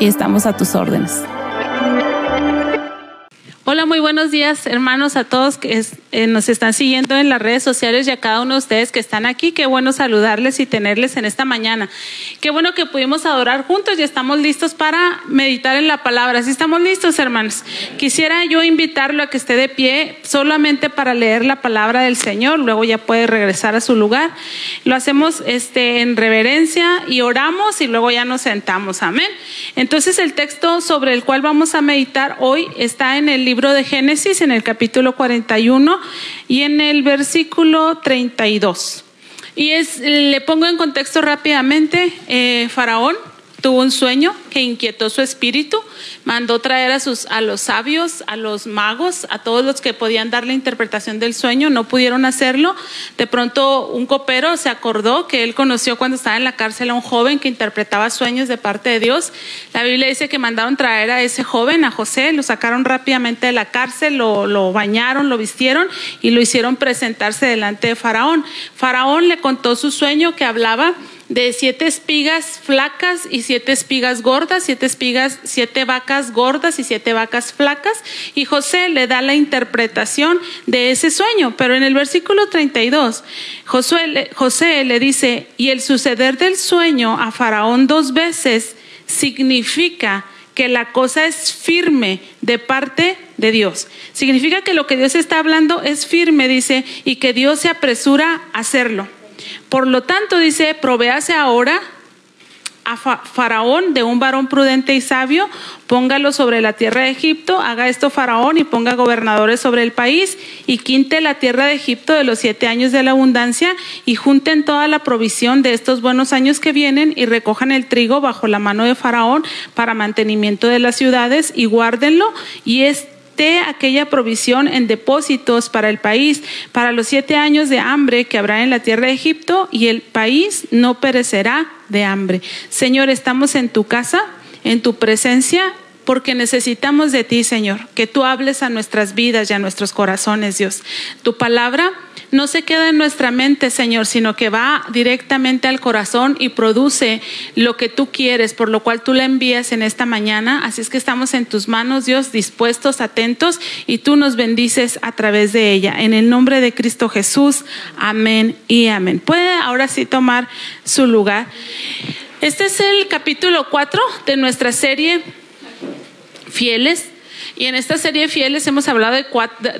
y estamos a tus órdenes. Hola, muy buenos días, hermanos, a todos que eh, nos están siguiendo en las redes sociales y a cada uno de ustedes que están aquí. Qué bueno saludarles y tenerles en esta mañana. Qué bueno que pudimos adorar juntos y estamos listos para meditar en la palabra. ¿Sí estamos listos, hermanos? Quisiera yo invitarlo a que esté de pie solamente para leer la palabra del Señor. Luego ya puede regresar a su lugar. Lo hacemos este, en reverencia y oramos y luego ya nos sentamos. Amén. Entonces, el texto sobre el cual vamos a meditar hoy está en el libro de Génesis en el capítulo 41 y en el versículo 32. Y es, le pongo en contexto rápidamente, eh, Faraón tuvo un sueño que inquietó su espíritu, mandó traer a, sus, a los sabios, a los magos, a todos los que podían dar la interpretación del sueño, no pudieron hacerlo. De pronto un copero se acordó que él conoció cuando estaba en la cárcel a un joven que interpretaba sueños de parte de Dios. La Biblia dice que mandaron traer a ese joven, a José, lo sacaron rápidamente de la cárcel, lo, lo bañaron, lo vistieron y lo hicieron presentarse delante de Faraón. Faraón le contó su sueño que hablaba de siete espigas flacas y siete espigas gordas, siete espigas, siete vacas gordas y siete vacas flacas. Y José le da la interpretación de ese sueño. Pero en el versículo 32, José, José le dice, y el suceder del sueño a Faraón dos veces significa que la cosa es firme de parte de Dios. Significa que lo que Dios está hablando es firme, dice, y que Dios se apresura a hacerlo. Por lo tanto, dice, provéase ahora a Faraón de un varón prudente y sabio, póngalo sobre la tierra de Egipto, haga esto Faraón y ponga gobernadores sobre el país y quinte la tierra de Egipto de los siete años de la abundancia y junten toda la provisión de estos buenos años que vienen y recojan el trigo bajo la mano de Faraón para mantenimiento de las ciudades y guárdenlo y es aquella provisión en depósitos para el país, para los siete años de hambre que habrá en la tierra de Egipto, y el país no perecerá de hambre. Señor, estamos en tu casa, en tu presencia, porque necesitamos de ti, Señor, que tú hables a nuestras vidas y a nuestros corazones, Dios. Tu palabra no se queda en nuestra mente, Señor, sino que va directamente al corazón y produce lo que tú quieres, por lo cual tú la envías en esta mañana. Así es que estamos en tus manos, Dios, dispuestos, atentos, y tú nos bendices a través de ella. En el nombre de Cristo Jesús, amén y amén. Puede ahora sí tomar su lugar. Este es el capítulo 4 de nuestra serie Fieles. Y en esta serie de fieles hemos hablado de,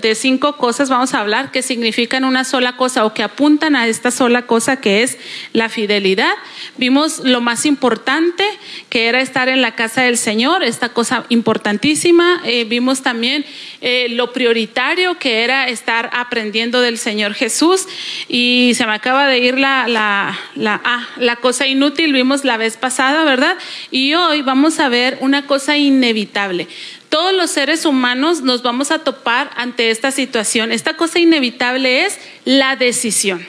de cinco cosas, vamos a hablar, que significan una sola cosa o que apuntan a esta sola cosa que es la fidelidad. Vimos lo más importante, que era estar en la casa del Señor, esta cosa importantísima. Eh, vimos también eh, lo prioritario, que era estar aprendiendo del Señor Jesús. Y se me acaba de ir la, la, la, ah, la cosa inútil, vimos la vez pasada, ¿verdad? Y hoy vamos a ver una cosa inevitable todos los seres humanos nos vamos a topar ante esta situación. Esta cosa inevitable es la decisión.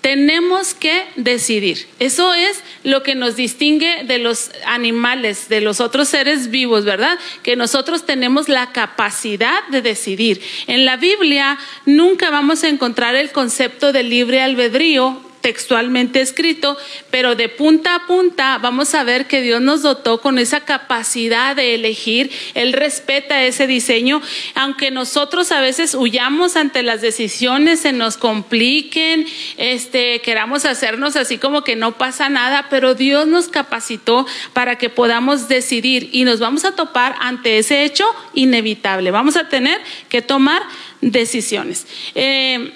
Tenemos que decidir. Eso es lo que nos distingue de los animales, de los otros seres vivos, ¿verdad? Que nosotros tenemos la capacidad de decidir. En la Biblia nunca vamos a encontrar el concepto de libre albedrío textualmente escrito, pero de punta a punta vamos a ver que Dios nos dotó con esa capacidad de elegir. Él respeta ese diseño, aunque nosotros a veces huyamos ante las decisiones, se nos compliquen, este, queramos hacernos así como que no pasa nada, pero Dios nos capacitó para que podamos decidir y nos vamos a topar ante ese hecho inevitable. Vamos a tener que tomar decisiones. Eh,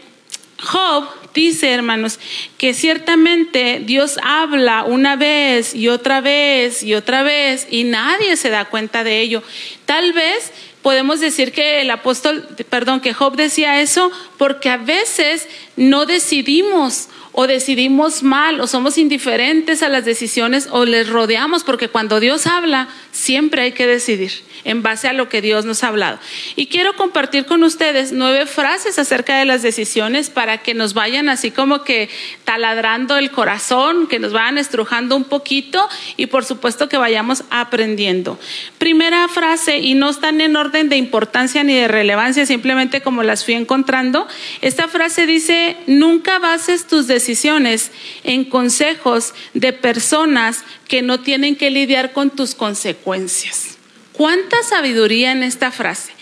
Job dice, hermanos, que ciertamente Dios habla una vez y otra vez y otra vez y nadie se da cuenta de ello. Tal vez podemos decir que el apóstol, perdón, que Job decía eso porque a veces no decidimos o decidimos mal o somos indiferentes a las decisiones o les rodeamos porque cuando Dios habla siempre hay que decidir en base a lo que Dios nos ha hablado. Y quiero compartir con ustedes nueve frases acerca de las decisiones para que nos vayan así como que taladrando el corazón, que nos vayan estrujando un poquito y por supuesto que vayamos aprendiendo. Primera frase, y no están en orden de importancia ni de relevancia, simplemente como las fui encontrando. Esta frase dice, nunca bases tus decisiones en consejos de personas que no tienen que lidiar con tus consecuencias. ¿Cuánta sabiduría en esta frase?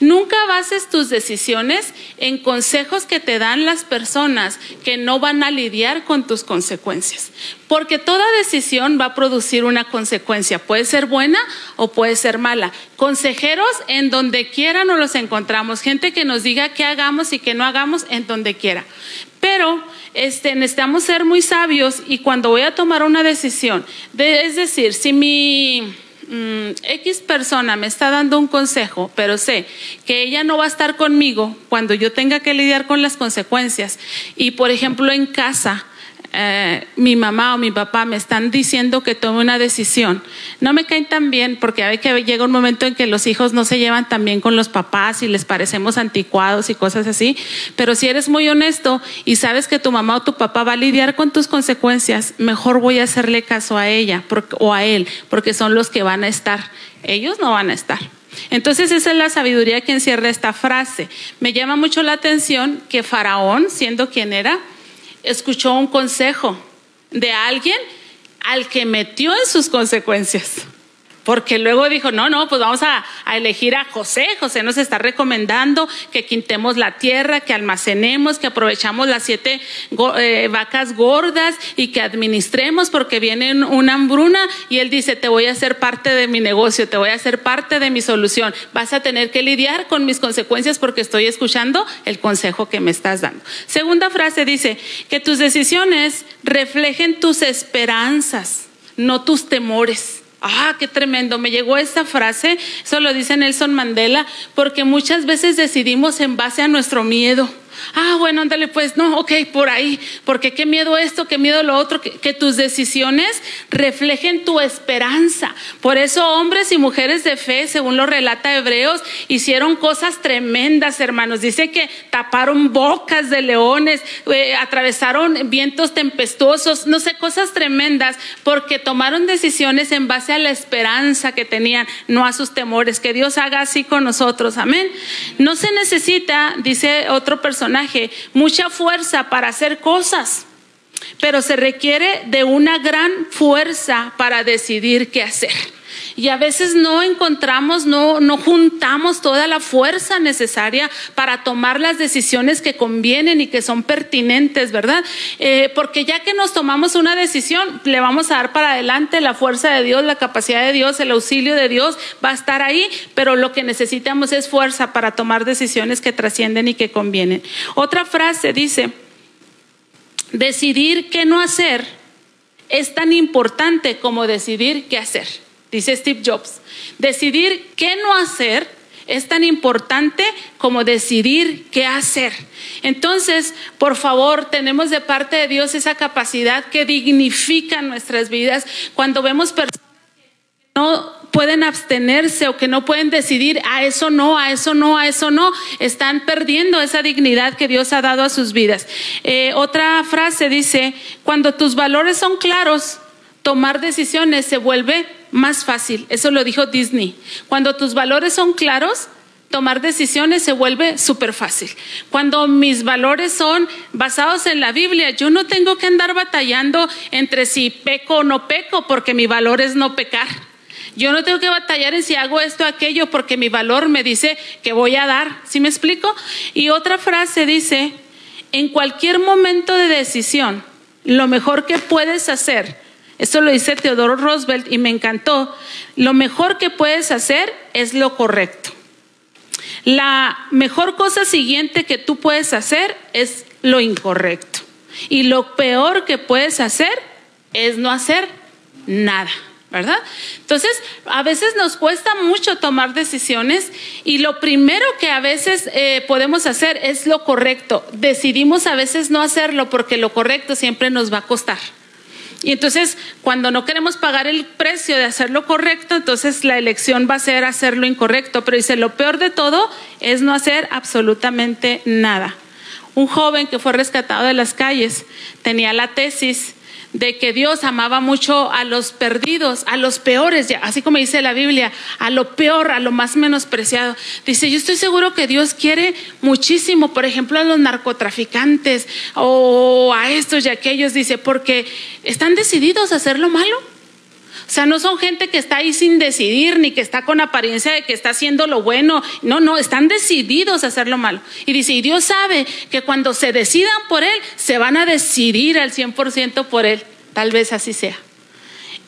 Nunca bases tus decisiones en consejos que te dan las personas que no van a lidiar con tus consecuencias, porque toda decisión va a producir una consecuencia, puede ser buena o puede ser mala. Consejeros en donde quiera nos los encontramos, gente que nos diga qué hagamos y qué no hagamos en donde quiera. Pero este, necesitamos ser muy sabios y cuando voy a tomar una decisión, es decir, si mi Mm, X persona me está dando un consejo, pero sé que ella no va a estar conmigo cuando yo tenga que lidiar con las consecuencias. Y por ejemplo en casa, eh, mi mamá o mi papá me están diciendo que tome una decisión, no me caen tan bien porque hay que llega un momento en que los hijos no se llevan tan bien con los papás y les parecemos anticuados y cosas así, pero si eres muy honesto y sabes que tu mamá o tu papá va a lidiar con tus consecuencias, mejor voy a hacerle caso a ella o a él, porque son los que van a estar, ellos no van a estar. Entonces esa es la sabiduría que encierra esta frase. Me llama mucho la atención que Faraón, siendo quien era, escuchó un consejo de alguien al que metió en sus consecuencias. Porque luego dijo, no, no, pues vamos a, elegir a José. José nos está recomendando que quintemos la tierra, que almacenemos, que aprovechamos las siete eh, vacas gordas y que administremos porque viene una hambruna. Y él dice, te voy a hacer parte de mi negocio, te voy a hacer parte de mi solución. Vas a tener que lidiar con mis consecuencias porque estoy escuchando el consejo que me estás dando. Segunda frase dice, que tus decisiones reflejen tus esperanzas, no tus temores. Ah, qué tremendo. Me llegó esta frase, eso lo dice Nelson Mandela, porque muchas veces decidimos en base a nuestro miedo. Ah, bueno, ándale, pues no, ok, por ahí, porque qué miedo esto, qué miedo lo otro, que, tus decisiones reflejen tu esperanza. Por eso hombres y mujeres de fe, según lo relata Hebreos, hicieron cosas tremendas, hermanos. Dice que taparon bocas de leones, eh, atravesaron vientos tempestuosos, no sé, cosas tremendas, porque tomaron decisiones en base a la esperanza que tenían, no a sus temores. Que Dios haga así con nosotros, amén. No se necesita, dice otro personaje, mucha fuerza para hacer cosas, pero se requiere de una gran fuerza para decidir qué hacer. Y a veces no encontramos, no, no juntamos toda la fuerza necesaria para tomar las decisiones que convienen y que son pertinentes, ¿verdad? Eh, porque ya que nos tomamos una decisión, le vamos a dar para adelante la fuerza de Dios, la capacidad de Dios, el auxilio de Dios va a estar ahí, pero lo que necesitamos es fuerza para tomar decisiones que trascienden y que convienen. Otra frase dice, decidir qué no hacer es tan importante como decidir qué hacer dice Steve Jobs. Decidir qué no hacer es tan importante como decidir qué hacer. Entonces, por favor, tenemos de parte de Dios esa capacidad que dignifica nuestras vidas cuando vemos personas que no pueden abstenerse o que no pueden decidir a eso no, a eso no, a eso no, están perdiendo esa dignidad que Dios ha dado a sus vidas. Eh, otra frase dice, cuando tus valores son claros, tomar decisiones se vuelve más fácil. Eso lo dijo Disney. Cuando tus valores son claros, tomar decisiones se vuelve súper fácil. Cuando mis valores son basados en la Biblia, yo no tengo que andar batallando entre si peco o no peco, porque mi valor es no pecar. Yo no tengo que batallar en si hago esto o aquello, porque mi valor me dice que voy a dar. ¿Sí me explico? Y otra frase dice, en cualquier momento de decisión, lo mejor que puedes hacer, esto lo dice Teodoro Roosevelt y me encantó, lo mejor que puedes hacer es lo correcto. La mejor cosa siguiente que tú puedes hacer es lo incorrecto. Y lo peor que puedes hacer es no hacer nada. ¿verdad? Entonces, a veces nos cuesta mucho tomar decisiones y lo primero que a veces eh, podemos hacer es lo correcto. Decidimos a veces no hacerlo porque lo correcto siempre nos va a costar. Y entonces, cuando no queremos pagar el precio de hacer lo correcto, entonces la elección va a ser hacer lo incorrecto. Pero dice, lo peor de todo es no hacer absolutamente nada. Un joven que fue rescatado de las calles tenía la tesis de que Dios amaba mucho a los perdidos, a los peores, así como dice la Biblia, a lo peor, a lo más menospreciado. Dice, yo estoy seguro que Dios quiere muchísimo, por ejemplo, a los narcotraficantes o a estos y aquellos, dice, porque están decididos a hacer lo malo. Sea, no son gente que está ahí sin decidir, ni que está con apariencia de que está haciendo lo bueno. No, no, están decididos a hacer lo malo. Y dice, y Dios sabe que cuando se decidan por Él, se van a decidir al 100% por Él. Tal vez así sea.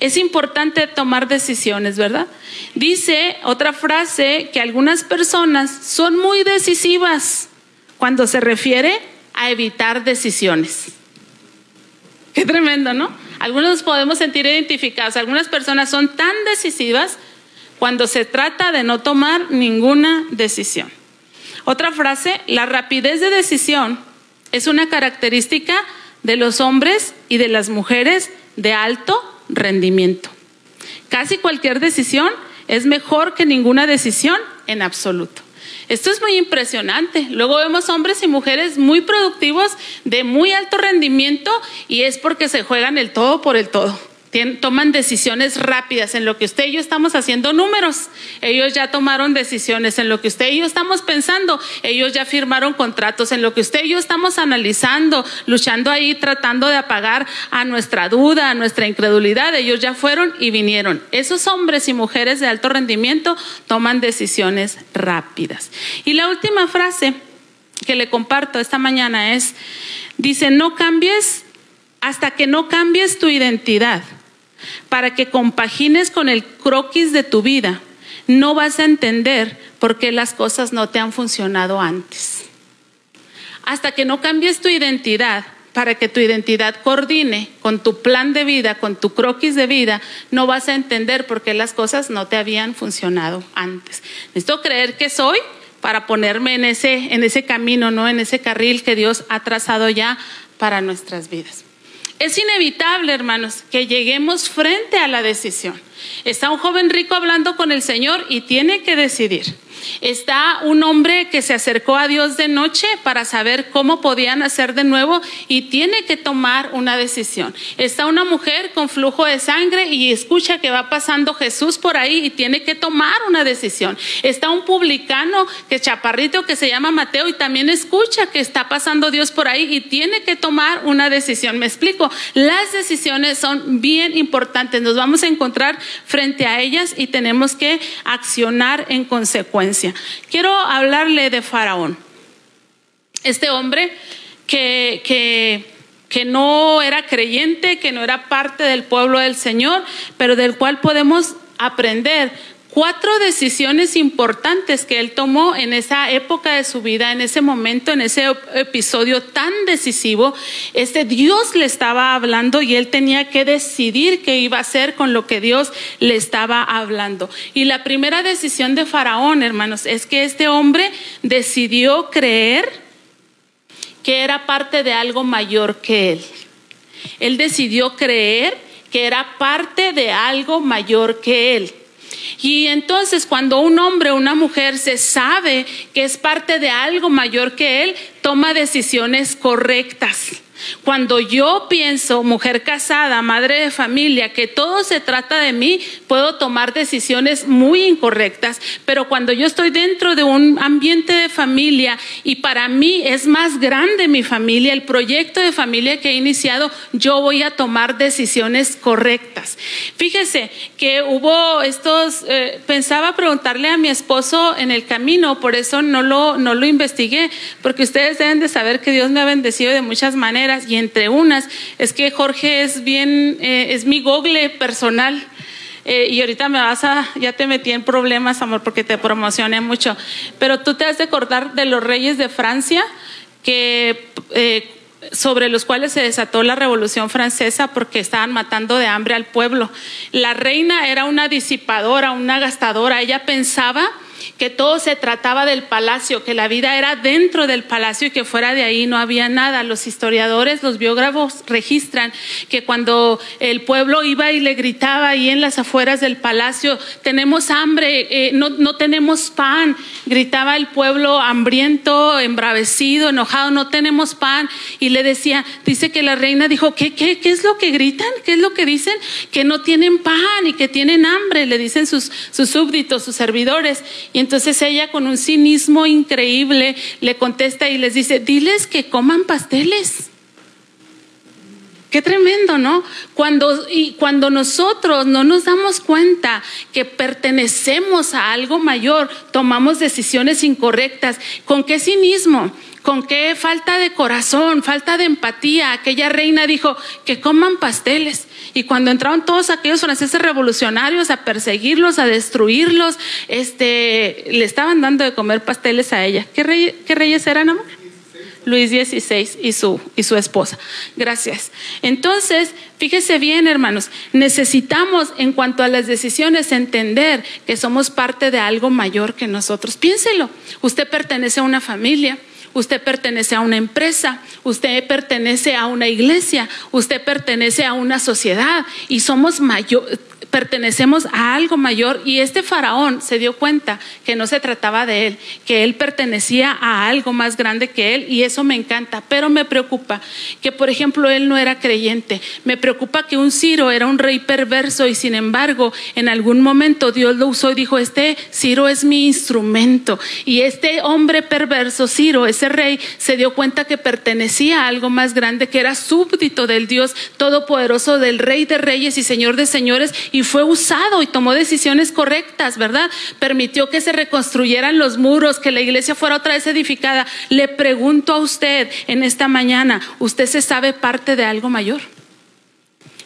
Es importante tomar decisiones, ¿verdad? Dice otra frase que algunas personas son muy decisivas cuando se refiere a evitar decisiones. Qué tremendo, ¿no? Algunos nos podemos sentir identificados. Algunas personas son tan decisivas cuando se trata de no tomar ninguna decisión. Otra frase, la rapidez de decisión es una característica de los hombres y de las mujeres de alto rendimiento. Casi cualquier decisión es mejor que ninguna decisión en absoluto. Esto es muy impresionante. Luego vemos hombres y mujeres muy productivos, de muy alto rendimiento, y es porque se juegan el todo por el todo toman decisiones rápidas en lo que usted y yo estamos haciendo números. Ellos ya tomaron decisiones en lo que usted y yo estamos pensando. Ellos ya firmaron contratos en lo que usted y yo estamos analizando, luchando ahí, tratando de apagar a nuestra duda, a nuestra incredulidad. Ellos ya fueron y vinieron. Esos hombres y mujeres de alto rendimiento toman decisiones rápidas. Y la última frase que le comparto esta mañana es, dice, no cambies hasta que no cambies tu identidad para que compagines con el croquis de tu vida, no vas a entender por qué las cosas no te han funcionado antes. Hasta que no cambies tu identidad, para que tu identidad coordine con tu plan de vida, con tu croquis de vida, no vas a entender por qué las cosas no te habían funcionado antes. Necesito creer que soy para ponerme en ese, en ese camino, no en ese carril que Dios ha trazado ya para nuestras vidas. Es inevitable, hermanos, que lleguemos frente a la decisión. Está un joven rico hablando con el Señor y tiene que decidir. Está un hombre que se acercó a Dios de noche para saber cómo podían hacer de nuevo y tiene que tomar una decisión. Está una mujer con flujo de sangre y escucha que va pasando Jesús por ahí y tiene que tomar una decisión. Está un publicano que chaparrito que se llama Mateo y también escucha que está pasando Dios por ahí y tiene que tomar una decisión. Me explico, las decisiones son bien importantes. Nos vamos a encontrar frente a ellas y tenemos que accionar en consecuencia. Quiero hablarle de Faraón. Este hombre que, que, no era creyente, que no era parte del pueblo del Señor, pero del cual podemos aprender cuatro decisiones importantes que él tomó en esa época de su vida, en ese momento, en ese episodio tan decisivo. Este Dios le estaba hablando y él tenía que decidir qué iba a hacer con lo que Dios le estaba hablando. Y la primera decisión de Faraón, hermanos, es que este hombre decidió creer que era parte de algo mayor que él. Él decidió creer que era parte de algo mayor que él. Y entonces cuando un hombre o una mujer se sabe que es parte de algo mayor que él, toma decisiones correctas. Cuando yo pienso, mujer casada, madre de familia, que todo se trata de mí, puedo tomar decisiones muy incorrectas, pero cuando yo estoy dentro de un ambiente de familia y para mí es más grande mi familia, el proyecto de familia que he iniciado, yo voy a tomar decisiones correctas. Fíjese que hubo estos, eh, pensaba preguntarle a mi esposo en el camino, por eso no lo, no lo investigué, porque ustedes deben de saber que Dios me ha bendecido de muchas maneras y entre unas es que Jorge es bien, eh, es mi google personal. Eh, y ahorita me vas a, ya te metí en problemas, amor, porque te promocioné mucho. Pero tú te has de acordar de los reyes de Francia, que eh, sobre los cuales se desató la Revolución Francesa porque estaban matando de hambre al pueblo. La reina era una disipadora, una gastadora. Ella pensaba que todo se trataba del palacio, que la vida era dentro del palacio y que fuera de ahí no había nada. Los historiadores, los biógrafos registran que cuando el pueblo iba y le gritaba ahí en las afueras del palacio, tenemos hambre, eh, no, no tenemos pan, gritaba el pueblo hambriento, embravecido, enojado, no tenemos pan. Y le decía, dice que la reina dijo, ¿qué, qué, qué es lo que gritan? ¿Qué es lo que dicen? Que no tienen pan y que tienen hambre, le dicen sus, sus súbditos, sus servidores. Y entonces ella con un cinismo increíble le contesta y les dice, diles que coman pasteles. Qué tremendo, ¿no? Cuando, y cuando nosotros no nos damos cuenta que pertenecemos a algo mayor, tomamos decisiones incorrectas. ¿Con qué cinismo? ¿Con qué falta de corazón, falta de empatía? Aquella reina dijo que coman pasteles. Y cuando entraron todos aquellos franceses revolucionarios a perseguirlos, a destruirlos, este, le estaban dando de comer pasteles a ella. ¿Qué, qué reyes eran, amor? Luis XVI y su, y su esposa. Gracias. Entonces, fíjese bien, hermanos, necesitamos en cuanto a las decisiones entender que somos parte de algo mayor que nosotros. Piénselo, usted pertenece a una familia, usted pertenece a una empresa, usted pertenece a una iglesia, usted pertenece a una sociedad y somos mayor, pertenecemos a algo mayor y este faraón se dio cuenta que no se trataba de él, que él pertenecía a algo más grande que él y eso me encanta, pero me preocupa que por ejemplo él no era creyente, me preocupa que un Ciro era un rey perverso y sin embargo en algún momento Dios lo usó y dijo, este Ciro es mi instrumento y este hombre perverso, Ciro, ese rey, se dio cuenta que pertenecía a algo más grande, que era súbdito del Dios todopoderoso, del rey de reyes y señor de señores y fue usado y tomó decisiones correctas, ¿verdad? Permitió que se reconstruyeran los muros, que la iglesia fuera otra vez edificada. Le pregunto a usted en esta mañana, ¿usted se sabe parte de algo mayor?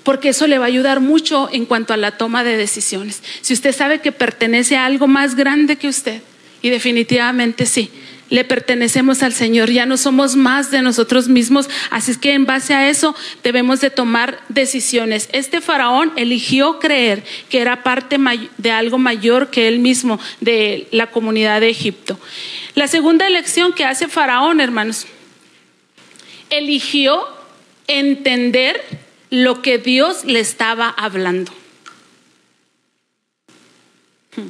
Porque eso le va a ayudar mucho en cuanto a la toma de decisiones. Si usted sabe que pertenece a algo más grande que usted, y definitivamente sí, le pertenecemos al Señor, ya no somos más de nosotros mismos, así es que en base a eso debemos de tomar decisiones. Este faraón eligió creer que era parte de algo mayor que él mismo, de la comunidad de Egipto. La segunda elección que hace faraón, hermanos, eligió entender lo que Dios le estaba hablando. Hmm.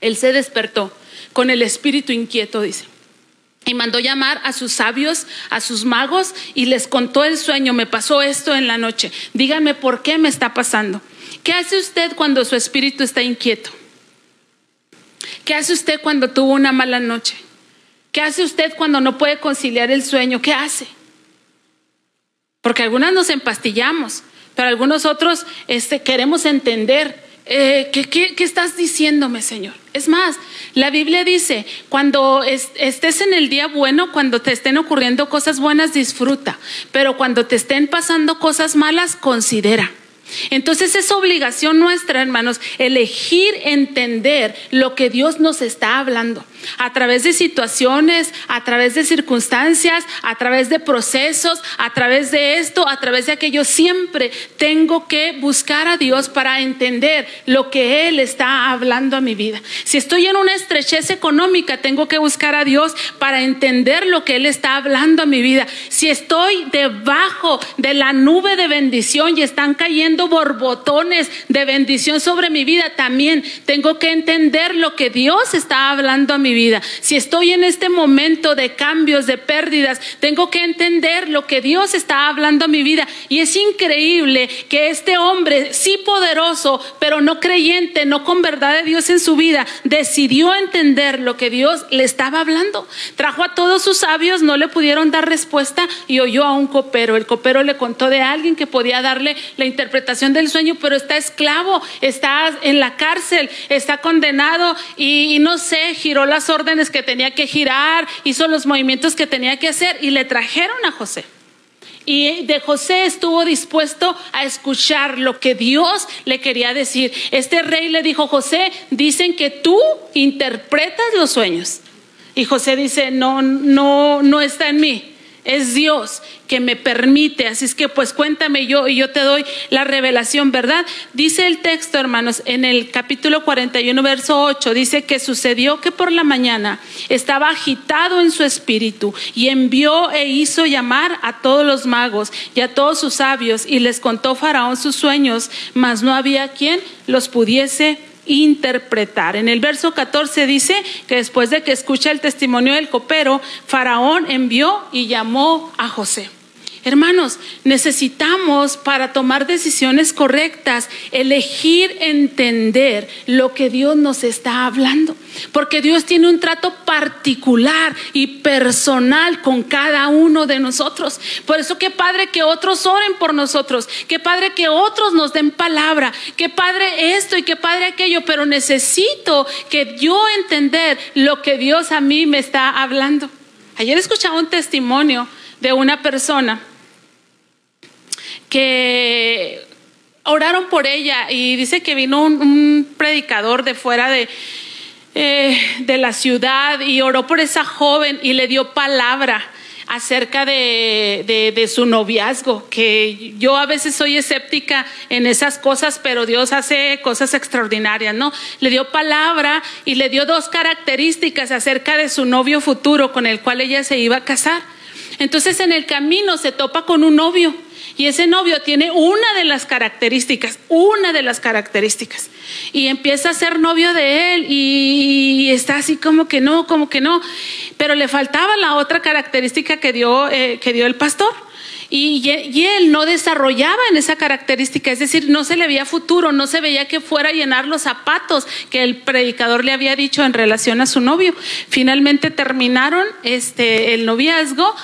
Él se despertó con el espíritu inquieto, dice. Y mandó llamar a sus sabios, a sus magos, y les contó el sueño. Me pasó esto en la noche. Díganme por qué me está pasando. ¿Qué hace usted cuando su espíritu está inquieto? ¿Qué hace usted cuando tuvo una mala noche? ¿Qué hace usted cuando no puede conciliar el sueño? ¿Qué hace? Porque algunas nos empastillamos, pero algunos otros este, queremos entender eh, ¿qué, estás diciéndome, Señor? Es más, la Biblia dice, cuando estés en el día bueno, cuando te estén ocurriendo cosas buenas, disfruta, pero cuando te estén pasando cosas malas, considera. Entonces es obligación nuestra, hermanos, elegir entender lo que Dios nos está hablando a través de situaciones, a través de circunstancias, a través de procesos, a través de esto, a través de aquello. Siempre tengo que buscar a Dios para entender lo que Él está hablando a mi vida. Si estoy en una estrechez económica, tengo que buscar a Dios para entender lo que Él está hablando a mi vida. Si estoy debajo de la nube de bendición y están cayendo borbotones de bendición sobre mi vida, también tengo que entender lo que Dios está hablando a mi vida. Si estoy en este momento de cambios, de pérdidas, tengo que entender lo que Dios está hablando a mi vida. Y es increíble que este hombre, sí poderoso, pero no creyente, no con verdad de Dios en su vida, decidió entender lo que Dios le estaba hablando. Trajo a todos sus sabios, no le pudieron dar respuesta y oyó a un copero. El copero le contó de alguien que podía darle la interpretación del sueño, pero está esclavo, está en la cárcel, está condenado y, no sé, giró las órdenes que tenía que girar, hizo los movimientos que tenía que hacer y le trajeron a José. Y de José estuvo dispuesto a escuchar lo que Dios le quería decir. Este rey le dijo, José, dicen que tú interpretas los sueños. Y José dice, no, no, no está en mí es Dios que me permite. Así es que pues cuéntame yo y yo te doy la revelación, ¿verdad? Dice el texto, hermanos, en el capítulo 41, verso 8, dice que sucedió que por la mañana estaba agitado en su espíritu y envió e hizo llamar a todos los magos y a todos sus sabios y les contó Faraón sus sueños, mas no había quien los pudiese interpretar. En el verso 14 dice que después de que escucha el testimonio del copero, Faraón envió y llamó a José. Hermanos, necesitamos para tomar decisiones correctas elegir entender lo que Dios nos está hablando, porque Dios tiene un trato particular y personal con cada uno de nosotros. Por eso qué padre que otros oren por nosotros, qué padre que otros nos den palabra, qué padre esto y qué padre aquello, pero necesito que yo entender lo que Dios a mí me está hablando. Ayer escuchaba un testimonio de una persona que oraron por ella y dice que vino un, predicador de fuera de, eh, de la ciudad y oró por esa joven y le dio palabra acerca de, de, su noviazgo, que yo a veces soy escéptica en esas cosas, pero Dios hace cosas extraordinarias, ¿no? Le dio palabra y le dio dos características acerca de su novio futuro con el cual ella se iba a casar. Entonces en el camino se topa con un novio y ese novio tiene una de las características, una de las características. Y empieza a ser novio de él y, está así como que no, como que no. Pero le faltaba la otra característica que dio, eh, que dio el pastor. Y, él no desarrollaba en esa característica, es decir, no se le veía futuro, no se veía que fuera a llenar los zapatos que el predicador le había dicho en relación a su novio. Finalmente terminaron este, el noviazgo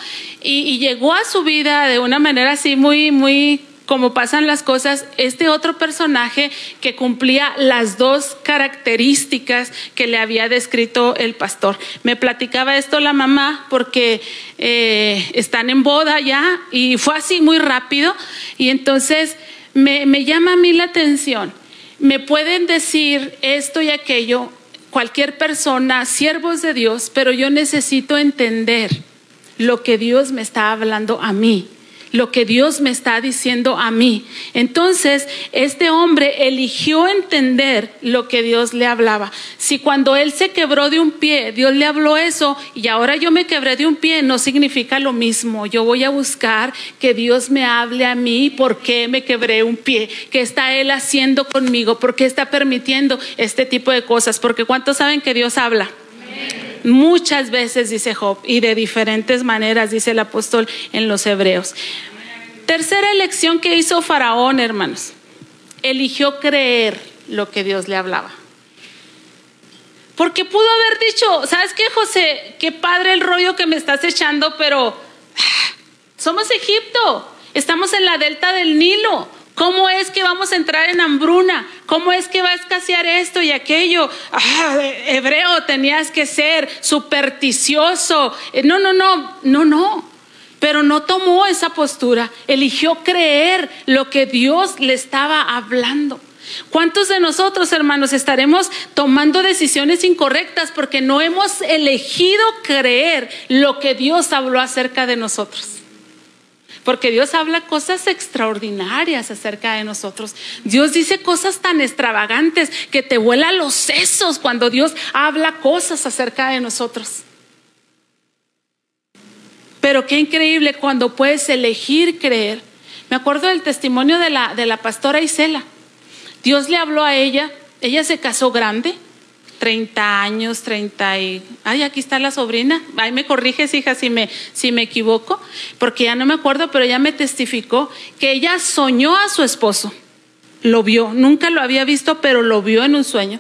y, llegó a su vida de una manera así muy, muy como pasan las cosas, este otro personaje que cumplía las dos características que le había descrito el pastor. Me platicaba esto la mamá porque eh, están en boda ya y fue así muy rápido y entonces me, me llama a mí la atención. Me pueden decir esto y aquello, cualquier persona, siervos de Dios, pero yo necesito entender lo que Dios me está hablando a mí lo que Dios me está diciendo a mí. Entonces, este hombre eligió entender lo que Dios le hablaba. Si cuando él se quebró de un pie, Dios le habló eso y ahora yo me quebré de un pie, no significa lo mismo. Yo voy a buscar que Dios me hable a mí por qué me quebré un pie, qué está él haciendo conmigo, por qué está permitiendo este tipo de cosas, porque ¿cuántos saben que Dios habla? Muchas veces, dice Job, y de diferentes maneras, dice el apóstol en los Hebreos. Tercera elección que hizo Faraón, hermanos. Eligió creer lo que Dios le hablaba. Porque pudo haber dicho, ¿sabes qué, José? Qué padre el rollo que me estás echando, pero ah, somos Egipto, estamos en la delta del Nilo. ¿Cómo es que vamos a entrar en hambruna? ¿Cómo es que va a escasear esto y aquello? Ah, hebreo, tenías que ser supersticioso. Eh, no, no, no, no, no. Pero no tomó esa postura, eligió creer lo que Dios le estaba hablando. ¿Cuántos de nosotros, hermanos, estaremos tomando decisiones incorrectas porque no hemos elegido creer lo que Dios habló acerca de nosotros? Porque Dios habla cosas extraordinarias acerca de nosotros. Dios dice cosas tan extravagantes que te vuelan los sesos cuando Dios habla cosas acerca de nosotros. Pero qué increíble cuando puedes elegir creer. Me acuerdo del testimonio de la, de la pastora Isela. Dios le habló a ella, ella se casó grande 30 años, 30 y... Ay, aquí está la sobrina. Ahí me corriges, hija, si me, si me equivoco, porque ya no me acuerdo, pero ella me testificó que ella soñó a su esposo. Lo vio, nunca lo había visto, pero lo vio en un sueño.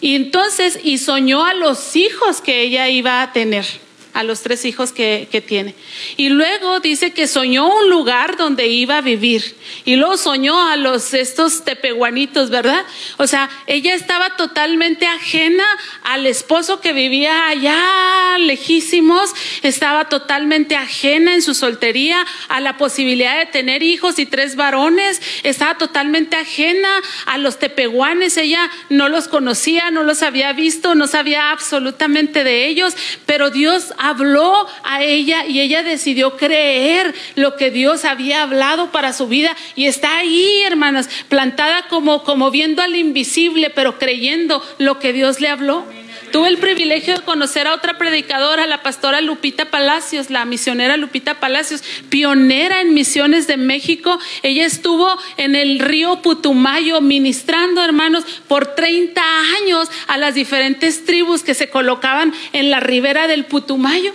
Y entonces, y soñó a los hijos que ella iba a tener a los tres hijos que, tiene. Y luego dice que soñó un lugar donde iba a vivir. Y luego soñó a los estos tepehuanitos, ¿verdad? O sea, ella estaba totalmente ajena al esposo que vivía allá lejísimos, estaba totalmente ajena en su soltería a la posibilidad de tener hijos y tres varones, estaba totalmente ajena a los tepehuanes, ella no los conocía, no los había visto, no sabía absolutamente de ellos, pero Dios habló a ella y ella decidió creer lo que Dios había hablado para su vida y está ahí, hermanas, plantada como, como viendo al invisible, pero creyendo lo que Dios le habló. Tuve el privilegio de conocer a otra predicadora, la pastora Lupita Palacios, la misionera Lupita Palacios, pionera en misiones de México. Ella estuvo en el río Putumayo ministrando, hermanos, por 30 años a las diferentes tribus que se colocaban en la ribera del Putumayo.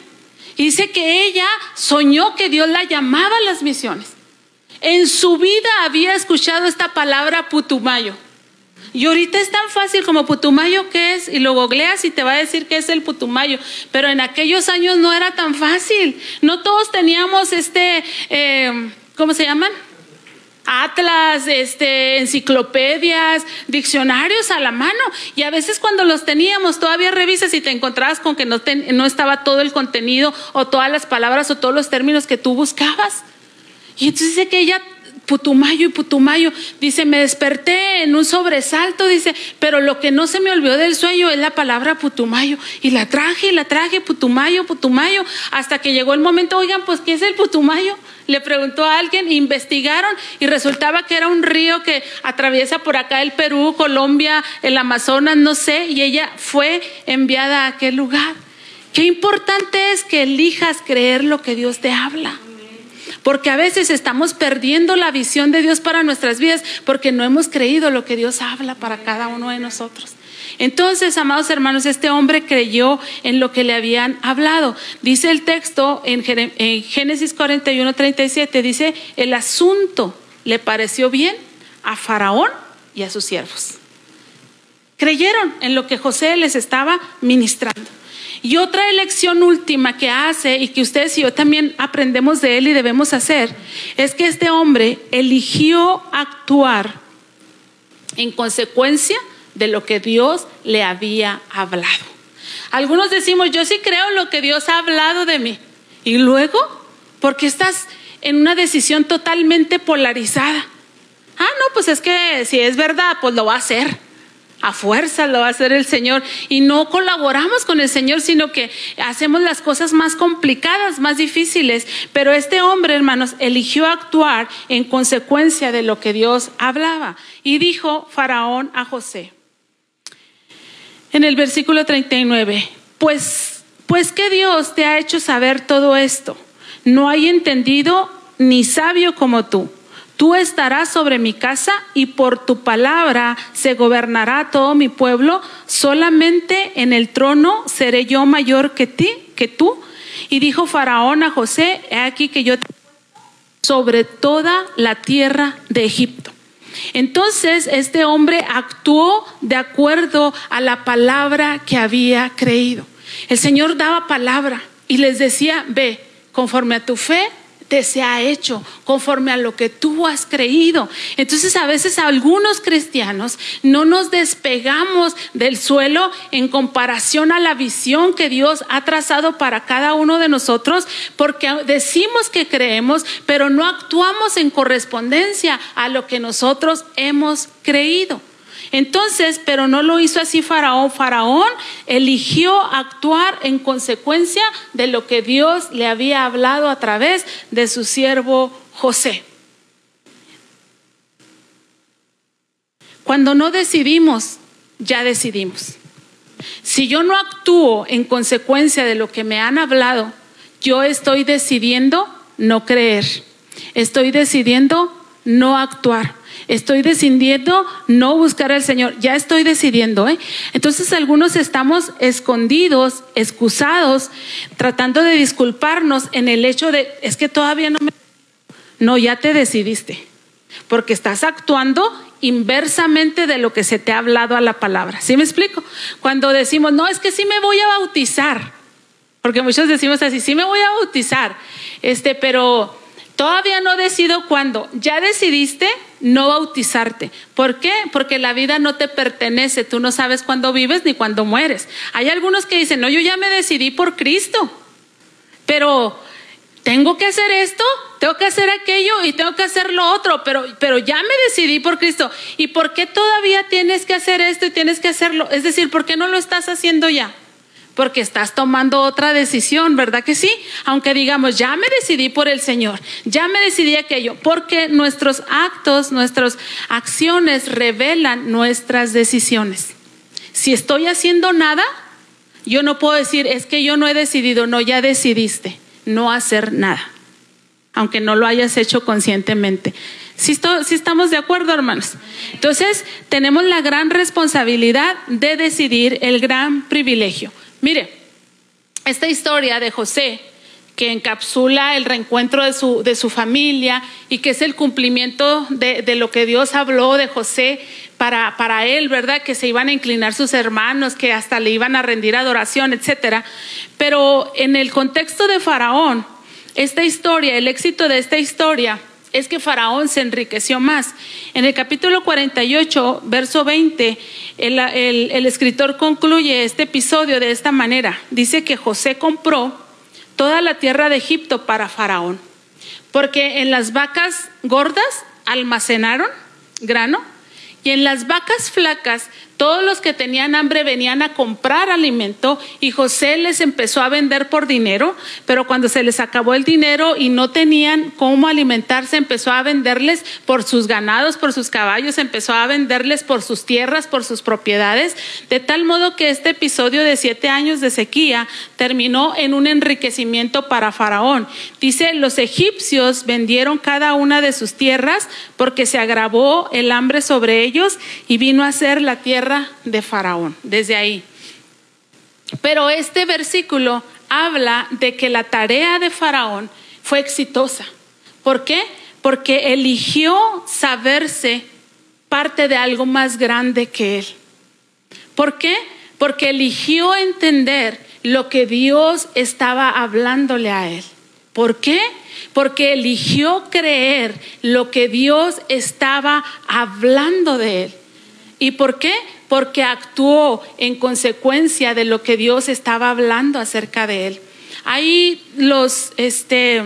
Dice que ella soñó que Dios la llamaba a las misiones. En su vida había escuchado esta palabra Putumayo. Y ahorita es tan fácil como Putumayo que es, y lo googleas y te va a decir que es el Putumayo. Pero en aquellos años no era tan fácil. No todos teníamos este, eh, ¿cómo se llaman? atlas, este, enciclopedias, diccionarios a la mano. Y a veces cuando los teníamos, todavía revisas y te encontrabas con que no, no estaba todo el contenido o todas las palabras o todos los términos que tú buscabas. Y entonces dice que ella Putumayo y Putumayo. Dice, me desperté en un sobresalto, dice, pero lo que no se me olvidó del sueño es la palabra Putumayo. Y la traje y la traje, Putumayo, Putumayo, hasta que llegó el momento, oigan, pues, ¿qué es el Putumayo? Le preguntó a alguien, investigaron y resultaba que era un río que atraviesa por acá el Perú, Colombia, el Amazonas, no sé, y ella fue enviada a aquel lugar. Qué importante es que elijas creer lo que Dios te habla porque a veces estamos perdiendo la visión de Dios para nuestras vidas porque no hemos creído lo que Dios habla para cada uno de nosotros. Entonces, amados hermanos, este hombre creyó en lo que le habían hablado. Dice el texto en Génesis 41, 37, dice, el asunto le pareció bien a Faraón y a sus siervos. Creyeron en lo que José les estaba ministrando. Y otra elección última que hace y que ustedes y yo también aprendemos de él y debemos hacer es que este hombre eligió actuar en consecuencia de lo que Dios le había hablado. Algunos decimos, yo sí creo lo que Dios ha hablado de mí. Y luego, porque estás en una decisión totalmente polarizada. Ah, no, pues es que si es verdad, pues lo va a hacer a fuerza lo va a hacer el Señor y no colaboramos con el Señor, sino que hacemos las cosas más complicadas, más difíciles. Pero este hombre, hermanos, eligió actuar en consecuencia de lo que Dios hablaba. Y dijo Faraón a José, en el versículo 39, pues, pues que Dios te ha hecho saber todo esto. No hay entendido ni sabio como tú. Tú estarás sobre mi casa y por tu palabra se gobernará todo mi pueblo. Solamente en el trono seré yo mayor que ti, que tú. Y dijo Faraón a José, he aquí que yo te sobre toda la tierra de Egipto. Entonces este hombre actuó de acuerdo a la palabra que había creído. El Señor daba palabra y les decía, ve, conforme a tu fe, te se ha hecho conforme a lo que tú has creído. Entonces a veces algunos cristianos no nos despegamos del suelo en comparación a la visión que Dios ha trazado para cada uno de nosotros porque decimos que creemos, pero no actuamos en correspondencia a lo que nosotros hemos creído. Entonces, pero no lo hizo así Faraón. Faraón eligió actuar en consecuencia de lo que Dios le había hablado a través de su siervo José. Cuando no decidimos, ya decidimos. Si yo no actúo en consecuencia de lo que me han hablado, yo estoy decidiendo no creer. Estoy decidiendo no actuar. Estoy decidiendo no buscar al Señor. Ya estoy decidiendo, ¿eh? Entonces algunos estamos escondidos, excusados, tratando de disculparnos en el hecho de, es que todavía no me... No, ya te decidiste. Porque estás actuando inversamente de lo que se te ha hablado a la palabra. ¿Sí me explico? Cuando decimos, no, es que sí me voy a bautizar. Porque muchos decimos así, sí me voy a bautizar. Este, pero Todavía no decido cuándo. Ya decidiste no bautizarte. ¿Por qué? Porque la vida no te pertenece. Tú no sabes cuándo vives ni cuándo mueres. Hay algunos que dicen, no, yo ya me decidí por Cristo. Pero tengo que hacer esto, tengo que hacer aquello y tengo que hacer lo otro, pero, pero ya me decidí por Cristo. ¿Y por qué todavía tienes que hacer esto y tienes que hacerlo? Es decir, ¿por qué no lo estás haciendo ya? Porque estás tomando otra decisión, ¿verdad que sí? Aunque digamos, ya me decidí por el Señor, ya me decidí aquello, porque nuestros actos, nuestras acciones revelan nuestras decisiones. Si estoy haciendo nada, yo no puedo decir, es que yo no he decidido, no, ya decidiste no hacer nada, aunque no lo hayas hecho conscientemente. Si, si, estamos de acuerdo, hermanos. Entonces, tenemos la gran responsabilidad de decidir el gran privilegio. Mire, esta historia de José, que encapsula el reencuentro de su, de su familia y que es el cumplimiento de, de lo que Dios habló de José para, para, él, ¿verdad? Que se iban a inclinar sus hermanos, que hasta le iban a rendir adoración, etcétera. Pero en el contexto de Faraón, esta historia, el éxito de esta historia, es que Faraón se enriqueció más. En el capítulo 48, verso 20, el, el, escritor concluye este episodio de esta manera. Dice que José compró toda la tierra de Egipto para Faraón, porque en las vacas gordas almacenaron grano y en las vacas flacas todos los que tenían hambre venían a comprar alimento y José les empezó a vender por dinero, pero cuando se les acabó el dinero y no tenían cómo alimentarse, empezó a venderles por sus ganados, por sus caballos, empezó a venderles por sus tierras, por sus propiedades, de tal modo que este episodio de siete años de sequía terminó en un enriquecimiento para Faraón. Dice, los egipcios vendieron cada una de sus tierras porque se agravó el hambre sobre ellos y vino a ser la tierra de Faraón, desde ahí. Pero este versículo habla de que la tarea de Faraón fue exitosa. ¿Por qué? Porque eligió saberse parte de algo más grande que él. ¿Por qué? Porque eligió entender lo que Dios estaba hablándole a él. ¿Por qué? Porque eligió creer lo que Dios estaba hablando de él. ¿Y por qué? Porque actuó en consecuencia de lo que Dios estaba hablando acerca de él. Ahí los este,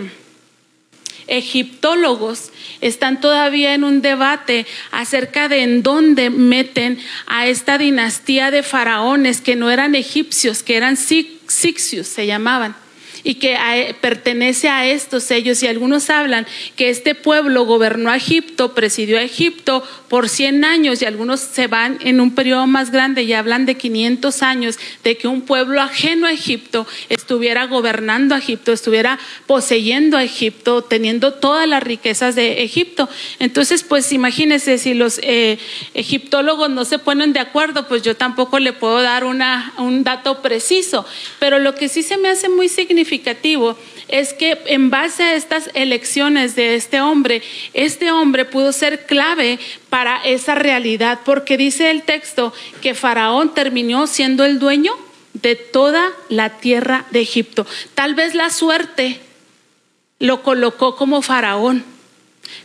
egiptólogos están todavía en un debate acerca de en dónde meten a esta dinastía de faraones que no eran egipcios, que eran sixios, se llamaban y que pertenece a estos ellos. Y algunos hablan que este pueblo gobernó a Egipto, presidió a Egipto por 100 años y algunos se van en un periodo más grande y hablan de 500 años de que un pueblo ajeno a Egipto estuviera gobernando a Egipto, estuviera poseyendo a Egipto, teniendo todas las riquezas de Egipto. Entonces, pues imagínense, si los eh, egiptólogos no se ponen de acuerdo, pues yo tampoco le puedo dar una, un dato preciso. Pero lo que sí se me hace muy significativo es que en base a estas elecciones de este hombre, este hombre pudo ser clave para esa realidad, porque dice el texto que Faraón terminó siendo el dueño de toda la tierra de Egipto. Tal vez la suerte lo colocó como Faraón,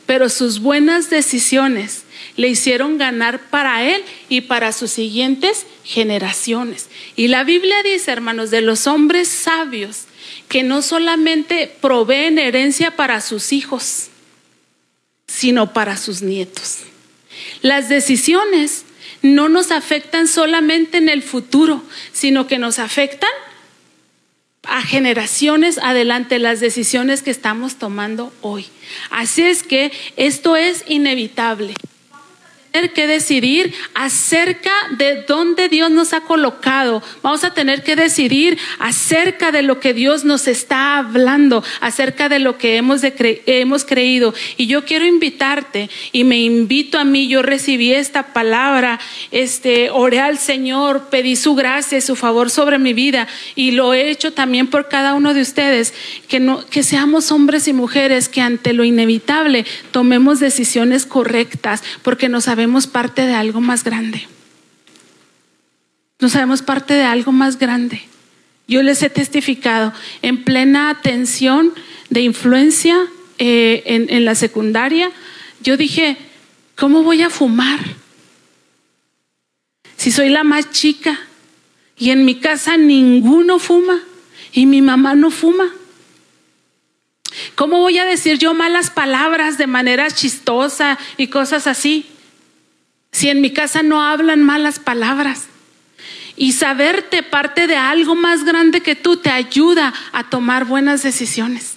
pero sus buenas decisiones le hicieron ganar para él y para sus siguientes generaciones. Y la Biblia dice, hermanos, de los hombres sabios, que no solamente proveen herencia para sus hijos, sino para sus nietos. Las decisiones no nos afectan solamente en el futuro, sino que nos afectan a generaciones adelante las decisiones que estamos tomando hoy. Así es que esto es inevitable. Tener que decidir acerca de dónde Dios nos ha colocado. Vamos a tener que decidir acerca de lo que Dios nos está hablando, acerca de lo que hemos, hemos creído. Y yo quiero invitarte y me invito a mí. Yo recibí esta palabra, este, oré al Señor, pedí su gracia y su favor sobre mi vida y lo he hecho también por cada uno de ustedes. Que, no, que seamos hombres y mujeres que ante lo inevitable tomemos decisiones correctas porque no sabemos parte de algo más grande. No sabemos parte de algo más grande. Yo les he testificado en plena atención de influencia eh, en la secundaria. Yo dije, ¿cómo voy a fumar? Si soy la más chica y en mi casa ninguno fuma y mi mamá no fuma. ¿Cómo voy a decir yo malas palabras de manera chistosa y cosas así? Si en mi casa no hablan malas palabras. Y saberte parte de algo más grande que tú te ayuda a tomar buenas decisiones.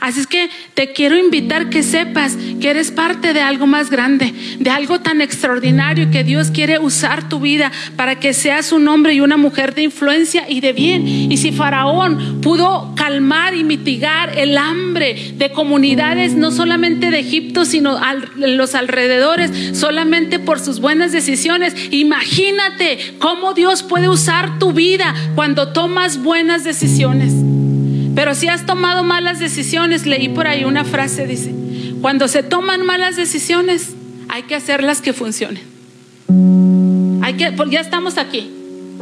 Así es que te quiero invitar que sepas que eres parte de algo más grande, de algo tan extraordinario que Dios quiere usar tu vida para que seas un hombre y una mujer de influencia y de bien. Y si Faraón pudo calmar y mitigar el hambre de comunidades, no solamente de Egipto, sino los alrededores, solamente por sus buenas decisiones, imagínate cómo Dios puede usar tu vida cuando tomas buenas decisiones. Pero si has tomado malas decisiones, leí por ahí una frase, dice, cuando se toman malas decisiones, hay que hacerlas que funcionen. Hay que, ya estamos aquí,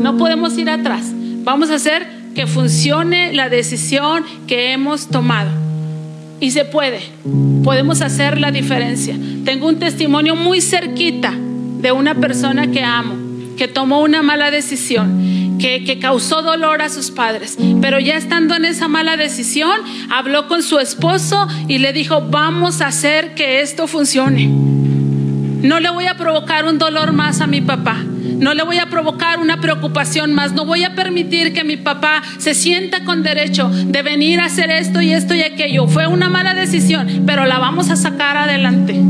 no podemos ir atrás. Vamos a hacer que funcione la decisión que hemos tomado. Y se puede, podemos hacer la diferencia. Tengo un testimonio muy cerquita de una persona que amo, que tomó una mala decisión que, causó dolor a sus padres. Pero ya estando en esa mala decisión, habló con su esposo y le dijo, vamos a hacer que esto funcione. No le voy a provocar un dolor más a mi papá. No le voy a provocar una preocupación más. No voy a permitir que mi papá se sienta con derecho de venir a hacer esto y esto y aquello. Fue una mala decisión, pero la vamos a sacar adelante.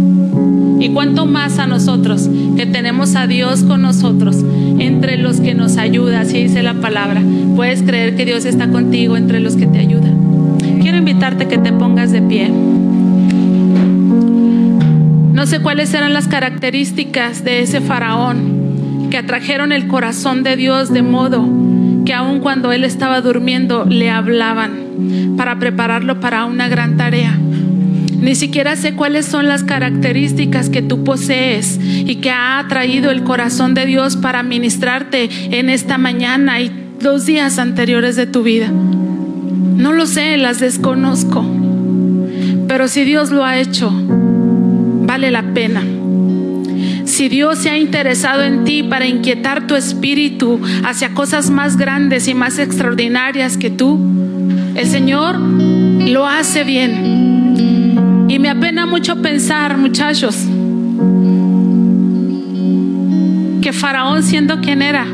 Y cuanto más a nosotros, que tenemos a Dios con nosotros, entre los que nos ayuda, así dice la palabra. Puedes creer que Dios está contigo entre los que te ayudan. Quiero invitarte que te pongas de pie. No sé cuáles eran las características de ese faraón que atrajeron el corazón de Dios de modo que aun cuando él estaba durmiendo le hablaban para prepararlo para una gran tarea. Ni siquiera sé cuáles son las características que tú posees y que ha atraído el corazón de Dios para ministrarte en esta mañana y los días anteriores de tu vida. No lo sé, las desconozco. Pero si Dios lo ha hecho, vale la pena. Si Dios se ha interesado en ti para inquietar tu espíritu hacia cosas más grandes y más extraordinarias que tú, el Señor lo hace bien. Y me apena mucho pensar, muchachos, que Faraón siendo quien era,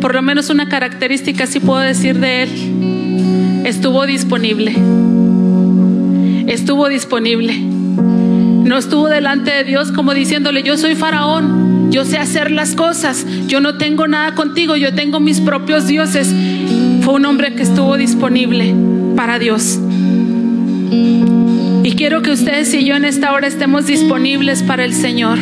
por lo menos una característica sí puedo decir de él, estuvo disponible. Estuvo disponible. No estuvo delante de Dios como diciéndole, yo soy Faraón, yo sé hacer las cosas, yo no tengo nada contigo, yo tengo mis propios dioses. Fue un hombre que estuvo disponible para Dios. Y quiero que ustedes y yo en esta hora estemos disponibles para el Señor.